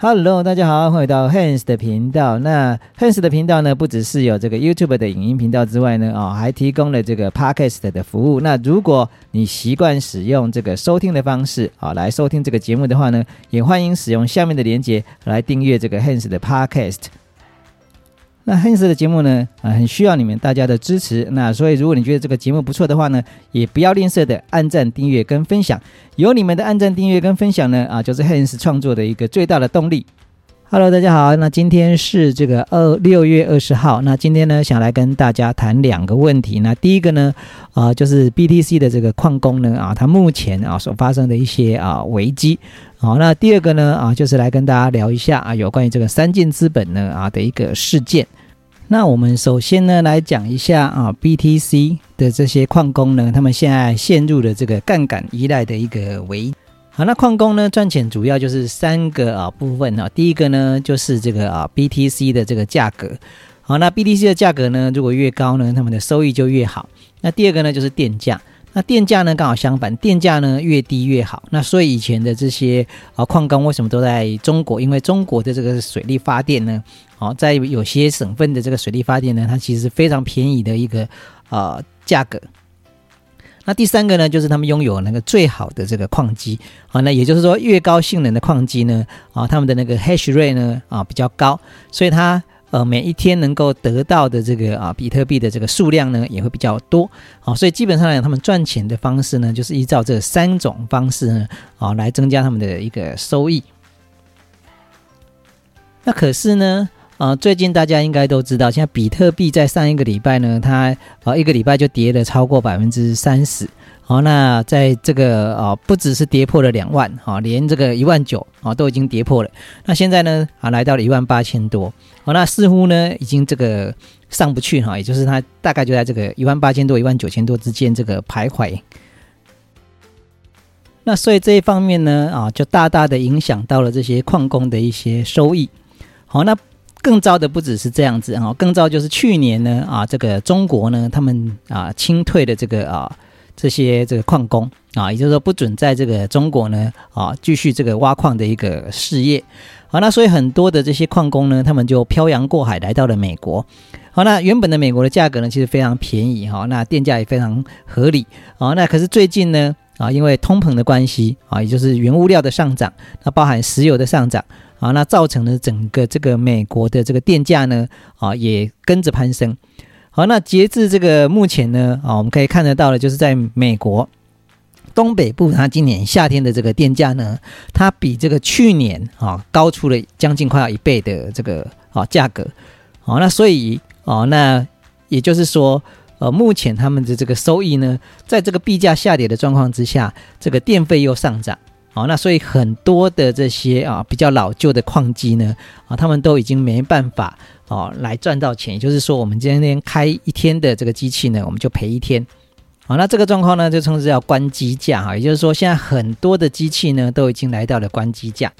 Hello，大家好，欢迎到 Hans 的频道。那 Hans 的频道呢，不只是有这个 YouTube 的影音频道之外呢，啊、还提供了这个 Podcast 的服务。那如果你习惯使用这个收听的方式啊、来收听这个节目的话呢，也欢迎使用下面的连接来订阅这个 Hans 的 Podcast。那 Hans 的节目呢，啊、很需要你们大家的支持。那所以，如果你觉得这个节目不错的话呢，也不要吝啬的按赞、订阅跟分享。有你们的按赞、订阅跟分享呢，啊，就是 Hans 创作的一个最大的动力。Hello，大家好，那今天是这个二六月二十号，那今天呢，想来跟大家谈两个问题。那第一个呢，啊、就是 BTC 的这个矿工呢，啊，它目前啊所发生的一些啊危机。好，那第二个呢，啊，就是来跟大家聊一下啊，有关于这个三箭资本呢啊的一个事件。那我们首先呢来讲一下啊，BTC 的这些矿工呢，他们现在陷入了这个杠杆依赖的一个危。好，那矿工呢赚钱主要就是三个啊部分啊，第一个呢就是这个啊 BTC 的这个价格。好，那 BTC 的价格呢如果越高呢，他们的收益就越好。那第二个呢就是电价。那电价呢刚好相反，电价呢越低越好。那所以以前的这些啊矿工为什么都在中国？因为中国的这个水力发电呢，好、在有些省份的这个水力发电呢，它其实是非常便宜的一个啊价格。那第三个呢，就是他们拥有那个最好的这个矿机啊，那也就是说，越高性能的矿机呢，啊，他们的那个 hash rate 呢啊比较高，所以它呃每一天能够得到的这个啊比特币的这个数量呢也会比较多，好、所以基本上来讲，他们赚钱的方式呢，就是依照这三种方式呢啊来增加他们的一个收益。那可是呢，呃，最近大家应该都知道，现在比特币在上一个礼拜呢，它呃一个礼拜就跌了超过百分之三十。好，那在这个啊、不只是跌破了两万，啊，连这个一万九啊都已经跌破了。那现在呢，啊来到了一万八千多。好，那似乎呢已经这个上不去哈，也就是它大概就在这个一万八千多、一万九千多之间这个徘徊。那所以这一方面呢，啊，就大大的影响到了这些矿工的一些收益。好，那更糟的不只是这样子啊，更糟就是去年呢啊，这个中国呢，他们啊清退的这个啊这些这个矿工啊，也就是说不准在这个中国呢啊继续这个挖矿的一个事业。好，那所以很多的这些矿工呢，他们就漂洋过海来到了美国。好，那原本的美国的价格呢，其实非常便宜哈，那电价也非常合理。好，那可是最近呢啊，因为通膨的关系啊，也就是原物料的上涨，那包含石油的上涨。啊，那造成了整个这个美国的这个电价呢，啊，也跟着攀升。好，那截至这个目前呢，啊，我们可以看得到的，就是在美国东北部，它今年夏天的这个电价呢，它比这个去年啊高出了将近快要一倍的这个啊价格。好，那所以哦，那也就是说，呃，目前他们的这个收益呢，在这个币价下跌的状况之下，这个电费又上涨。好，那所以很多的这些啊比较老旧的矿机呢，啊，他们都已经没办法哦来赚到钱。也就是说，我们今天开一天的这个机器呢，我们就赔一天。好，那这个状况呢，就称之叫关机价哈。也就是说，现在很多的机器呢，都已经来到了关机价。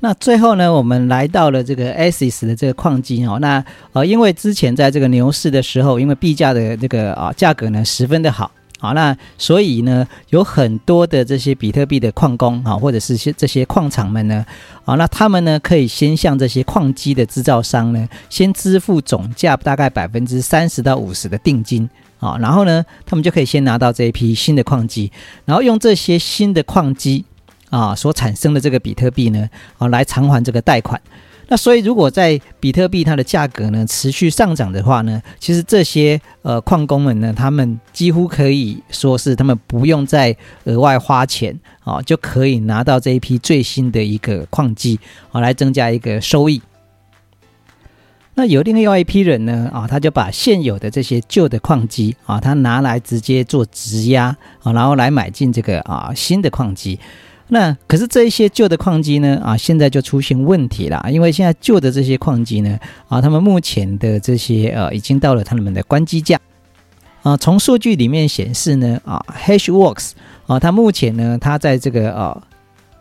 那最后呢，我们来到了这个 ASIS 的这个矿机哦。那呃，因为之前在这个牛市的时候，因为币价的这个啊价格呢十分的好。好，那所以呢，有很多的这些比特币的矿工啊，或者是些这些矿场们呢，啊，那他们呢可以先向这些矿机的制造商呢，先支付总价大概百分之三十到五十的定金啊，然后呢，他们就可以先拿到这一批新的矿机，然后用这些新的矿机啊所产生的这个比特币呢，啊来偿还这个贷款。那所以，如果在比特币它的价格呢持续上涨的话呢，其实这些呃矿工们呢，他们几乎可以说是他们不用再额外花钱啊，就可以拿到这一批最新的一个矿机啊，来增加一个收益。那有另外一批人呢啊，他就把现有的这些旧的矿机啊，他拿来直接做质押啊，然后来买进这个啊新的矿机。那可是这一些旧的矿机呢啊，现在就出现问题了，因为现在旧的这些矿机呢啊，他们目前的这些呃已经到了他们的关机价啊。从数据里面显示呢啊，Hashworks 啊，它目前呢它在这个啊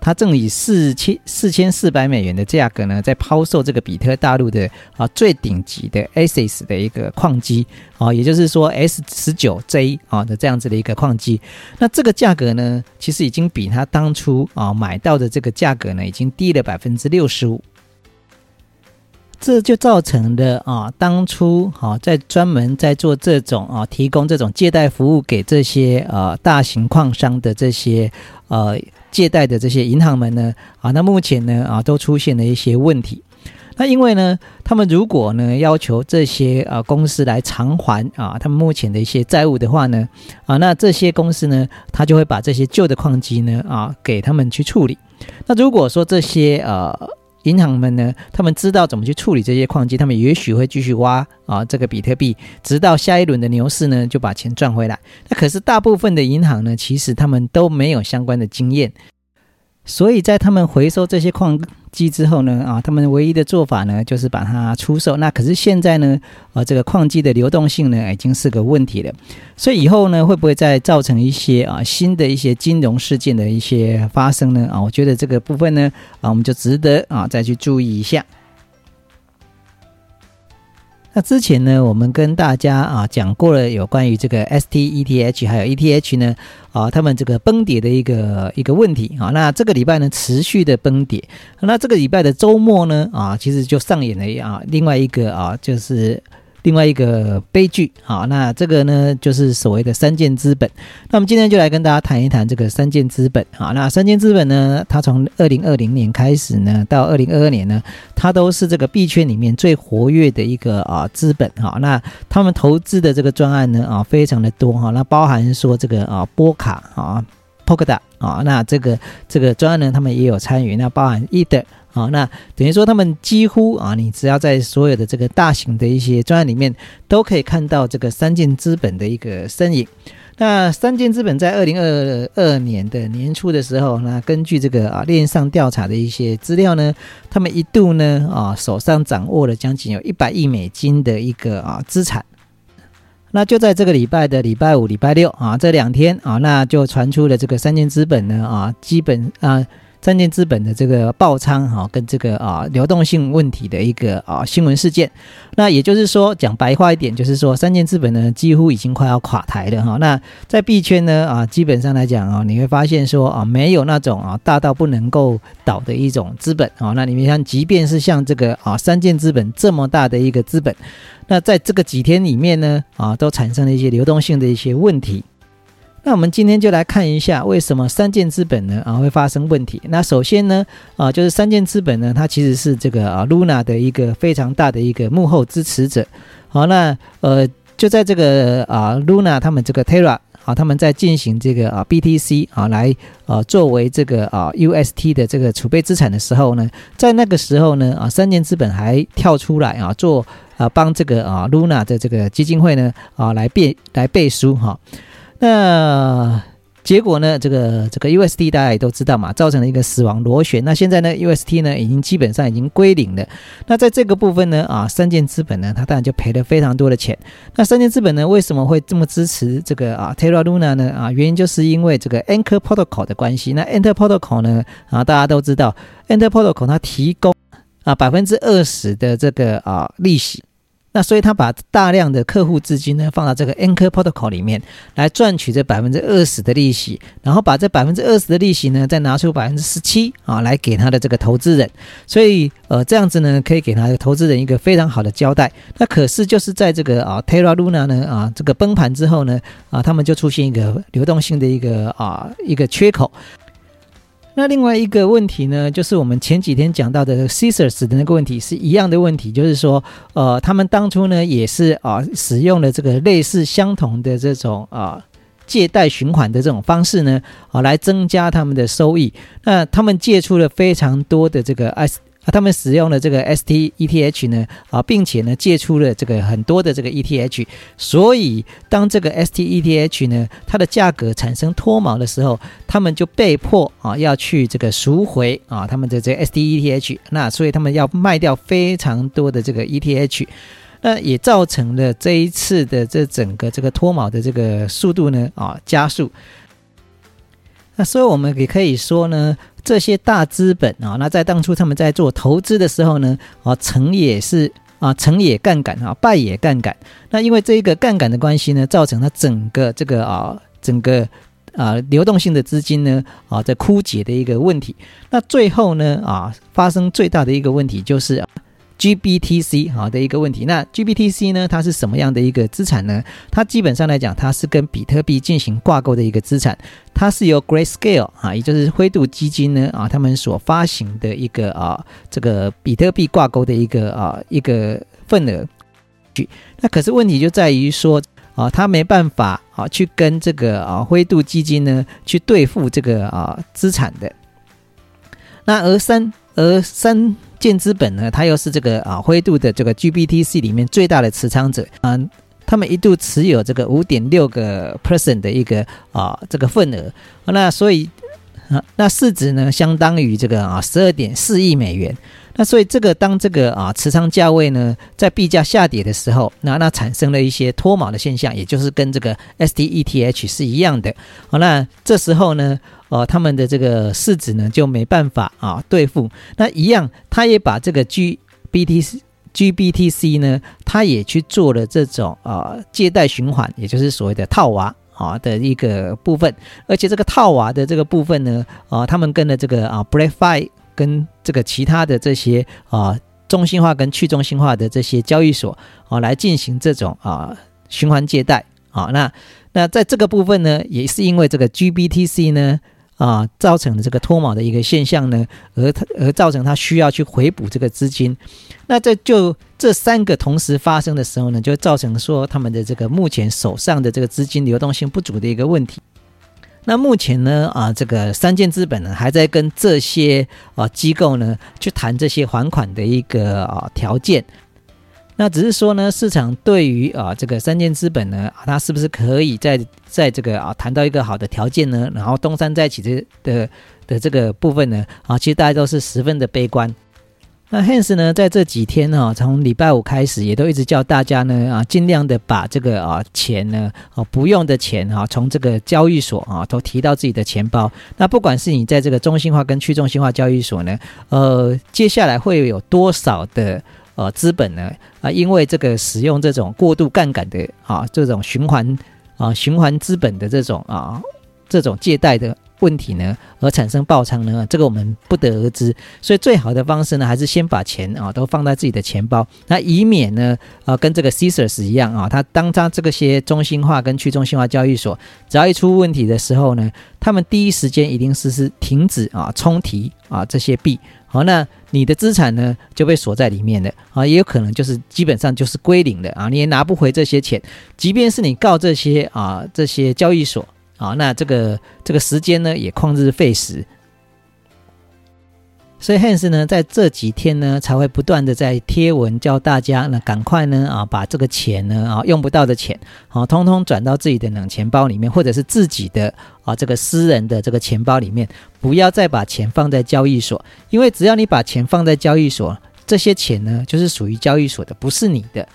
它正以四千四千四百美元的价格呢，在抛售这个比特大陆的啊最顶级的 ASIS 的一个矿机啊，也就是说 S 十九 J 啊的这样子的一个矿机。那这个价格呢，其实已经比他当初啊买到的这个价格呢，已经低了百分之六十五。这就造成的啊，当初啊，在专门在做这种啊，提供这种借贷服务给这些呃大型矿商的这些呃借贷的这些银行们呢啊，那目前呢啊，都出现了一些问题。那因为呢，他们如果呢要求这些啊公司来偿还啊他们目前的一些债务的话呢啊，那这些公司呢，他就会把这些旧的矿机呢啊给他们去处理。那如果说这些呃。银行们呢，他们知道怎么去处理这些矿机，他们也许会继续挖啊这个比特币，直到下一轮的牛市呢，就把钱赚回来。那可是大部分的银行呢，其实他们都没有相关的经验。所以在他们回收这些矿机之后呢，啊，他们唯一的做法呢，就是把它出售。那可是现在呢，啊，这个矿机的流动性呢，已经是个问题了。所以以后呢，会不会再造成一些啊新的一些金融事件的一些发生呢？啊，我觉得这个部分呢，啊，我们就值得啊再去注意一下。那之前呢，我们跟大家啊讲过了有关于这个 STETH 还有 ETH 呢啊，他们这个崩跌的一个一个问题啊。那这个礼拜呢，持续的崩跌。那这个礼拜的周末呢啊，其实就上演了啊另外一个啊就是。另外一个悲剧，好，那这个呢，就是所谓的三件资本。那我们今天就来跟大家谈一谈这个三件资本，好，那三件资本呢，它从二零二零年开始呢，到二零二二年呢，它都是这个币圈里面最活跃的一个啊资本，哈，那他们投资的这个专案呢，啊，非常的多，哈，那包含说这个啊波卡啊 p o k a d a 啊，那这个这个专案呢，他们也有参与，那包含 Ether。好，那等于说他们几乎啊，你只要在所有的这个大型的一些专案里面，都可以看到这个三建资本的一个身影。那三建资本在二零二二年的年初的时候，那根据这个啊链上调查的一些资料呢，他们一度呢啊手上掌握了将近有一百亿美金的一个啊资产。那就在这个礼拜的礼拜五、礼拜六啊这两天啊，那就传出了这个三建资本呢啊基本啊。三建资本的这个爆仓哈，跟这个啊流动性问题的一个啊新闻事件，那也就是说讲白话一点，就是说三建资本呢几乎已经快要垮台了哈。那在币圈呢啊，基本上来讲啊，你会发现说啊，没有那种啊大到不能够倒的一种资本啊。那你们像，即便是像这个啊三箭资本这么大的一个资本，那在这个几天里面呢啊，都产生了一些流动性的一些问题。那我们今天就来看一下，为什么三建资本呢啊会发生问题？那首先呢啊，就是三建资本呢，它其实是这个啊 Luna 的一个非常大的一个幕后支持者。好，那呃就在这个啊 Luna 他们这个 Terra 啊，他们在进行这个啊 BTC 啊来啊作为这个啊 UST 的这个储备资产的时候呢，在那个时候呢啊三建资本还跳出来啊做啊帮这个啊 Luna 的这个基金会呢啊来背来背书哈。那结果呢？这个这个 UST 大家也都知道嘛，造成了一个死亡螺旋。那现在呢，UST 呢已经基本上已经归零了。那在这个部分呢，啊，三建资本呢，它当然就赔了非常多的钱。那三建资本呢，为什么会这么支持这个啊 Terra Luna 呢？啊，原因就是因为这个 Anchor Protocol 的关系。那 Anchor Protocol 呢，啊，大家都知道，Anchor Protocol 它提供啊百分之二十的这个啊利息。那所以他把大量的客户资金呢放到这个 Anchor Protocol 里面来赚取这百分之二十的利息，然后把这百分之二十的利息呢再拿出百分之十七啊来给他的这个投资人，所以呃这样子呢可以给他的投资人一个非常好的交代。那可是就是在这个啊 Terra Luna 呢啊这个崩盘之后呢啊他们就出现一个流动性的一个啊一个缺口。那另外一个问题呢，就是我们前几天讲到的 Caesars 的那个问题是一样的问题，就是说，呃，他们当初呢也是啊使用了这个类似相同的这种啊借贷循环的这种方式呢啊来增加他们的收益。那他们借出了非常多的这个 S。啊，他们使用了这个 STETH 呢，啊，并且呢借出了这个很多的这个 ETH，所以当这个 STETH 呢它的价格产生脱锚的时候，他们就被迫啊要去这个赎回啊他们的这个 STETH，那所以他们要卖掉非常多的这个 ETH，那也造成了这一次的这整个这个脱锚的这个速度呢啊加速。那所以我们也可以说呢，这些大资本啊，那在当初他们在做投资的时候呢，啊，成也是啊，成也杠杆啊，败也杠杆。那因为这一个杠杆的关系呢，造成它整个这个啊，整个啊流动性的资金呢啊在枯竭的一个问题。那最后呢啊，发生最大的一个问题就是。GBTC 好的一个问题，那 GBTC 呢？它是什么样的一个资产呢？它基本上来讲，它是跟比特币进行挂钩的一个资产，它是由 Grayscale 啊，也就是灰度基金呢啊，他们所发行的一个啊，这个比特币挂钩的一个啊一个份额。那可是问题就在于说啊，它没办法啊去跟这个啊灰度基金呢去兑付这个啊资产的。那而三而三。建资本呢，它又是这个啊灰度的这个 GBTC 里面最大的持仓者啊，他们一度持有这个五点六个 percent 的一个啊这个份额，那所以啊那市值呢相当于这个啊十二点四亿美元，那所以这个当这个啊持仓价位呢在币价下跌的时候，那那产生了一些脱锚的现象，也就是跟这个 S D E T H 是一样的，好那这时候呢。哦，他们的这个市值呢就没办法啊对付。那一样，他也把这个 GBTC GBTC 呢，他也去做了这种啊借贷循环，也就是所谓的套娃啊的一个部分。而且这个套娃的这个部分呢，啊，他们跟了这个啊 b r a f i 跟这个其他的这些啊中心化跟去中心化的这些交易所啊来进行这种啊循环借贷啊。那那在这个部分呢，也是因为这个 GBTC 呢。啊，造成的这个脱锚的一个现象呢，而它而造成它需要去回补这个资金，那这就这三个同时发生的时候呢，就造成说他们的这个目前手上的这个资金流动性不足的一个问题。那目前呢，啊，这个三建资本呢还在跟这些啊机构呢去谈这些还款的一个啊条件。那只是说呢，市场对于啊这个三建资本呢，它是不是可以在在这个啊谈到一个好的条件呢？然后东山再起的的的这个部分呢，啊，其实大家都是十分的悲观。那 Hans 呢，在这几天呢，从礼拜五开始，也都一直叫大家呢啊，尽量的把这个啊钱呢啊不用的钱啊，从这个交易所啊都提到自己的钱包。那不管是你在这个中心化跟去中心化交易所呢，呃，接下来会有多少的？呃，资本呢啊，因为这个使用这种过度杠杆的啊，这种循环啊，循环资本的这种啊，这种借贷的问题呢，而产生爆仓呢，这个我们不得而知。所以最好的方式呢，还是先把钱啊都放在自己的钱包，那以免呢啊，跟这个 Caesars 一样啊，他当他这个些中心化跟去中心化交易所只要一出问题的时候呢，他们第一时间一定是是停止啊冲提啊这些币。好，那你的资产呢就被锁在里面了啊，也有可能就是基本上就是归零的啊，你也拿不回这些钱，即便是你告这些啊这些交易所啊，那这个这个时间呢也旷日费时。所以 Hans 呢，在这几天呢，才会不断的在贴文教大家，那赶快呢啊，把这个钱呢啊用不到的钱，好，通通转到自己的冷钱包里面，或者是自己的啊这个私人的这个钱包里面，不要再把钱放在交易所，因为只要你把钱放在交易所，这些钱呢就是属于交易所的，不是你的。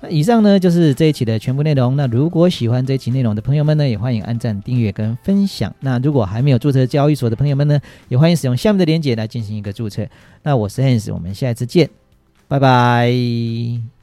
那以上呢就是这一期的全部内容。那如果喜欢这一期内容的朋友们呢，也欢迎按赞、订阅跟分享。那如果还没有注册交易所的朋友们呢，也欢迎使用下面的链接来进行一个注册。那我是 Hans，我们下一次见，拜拜。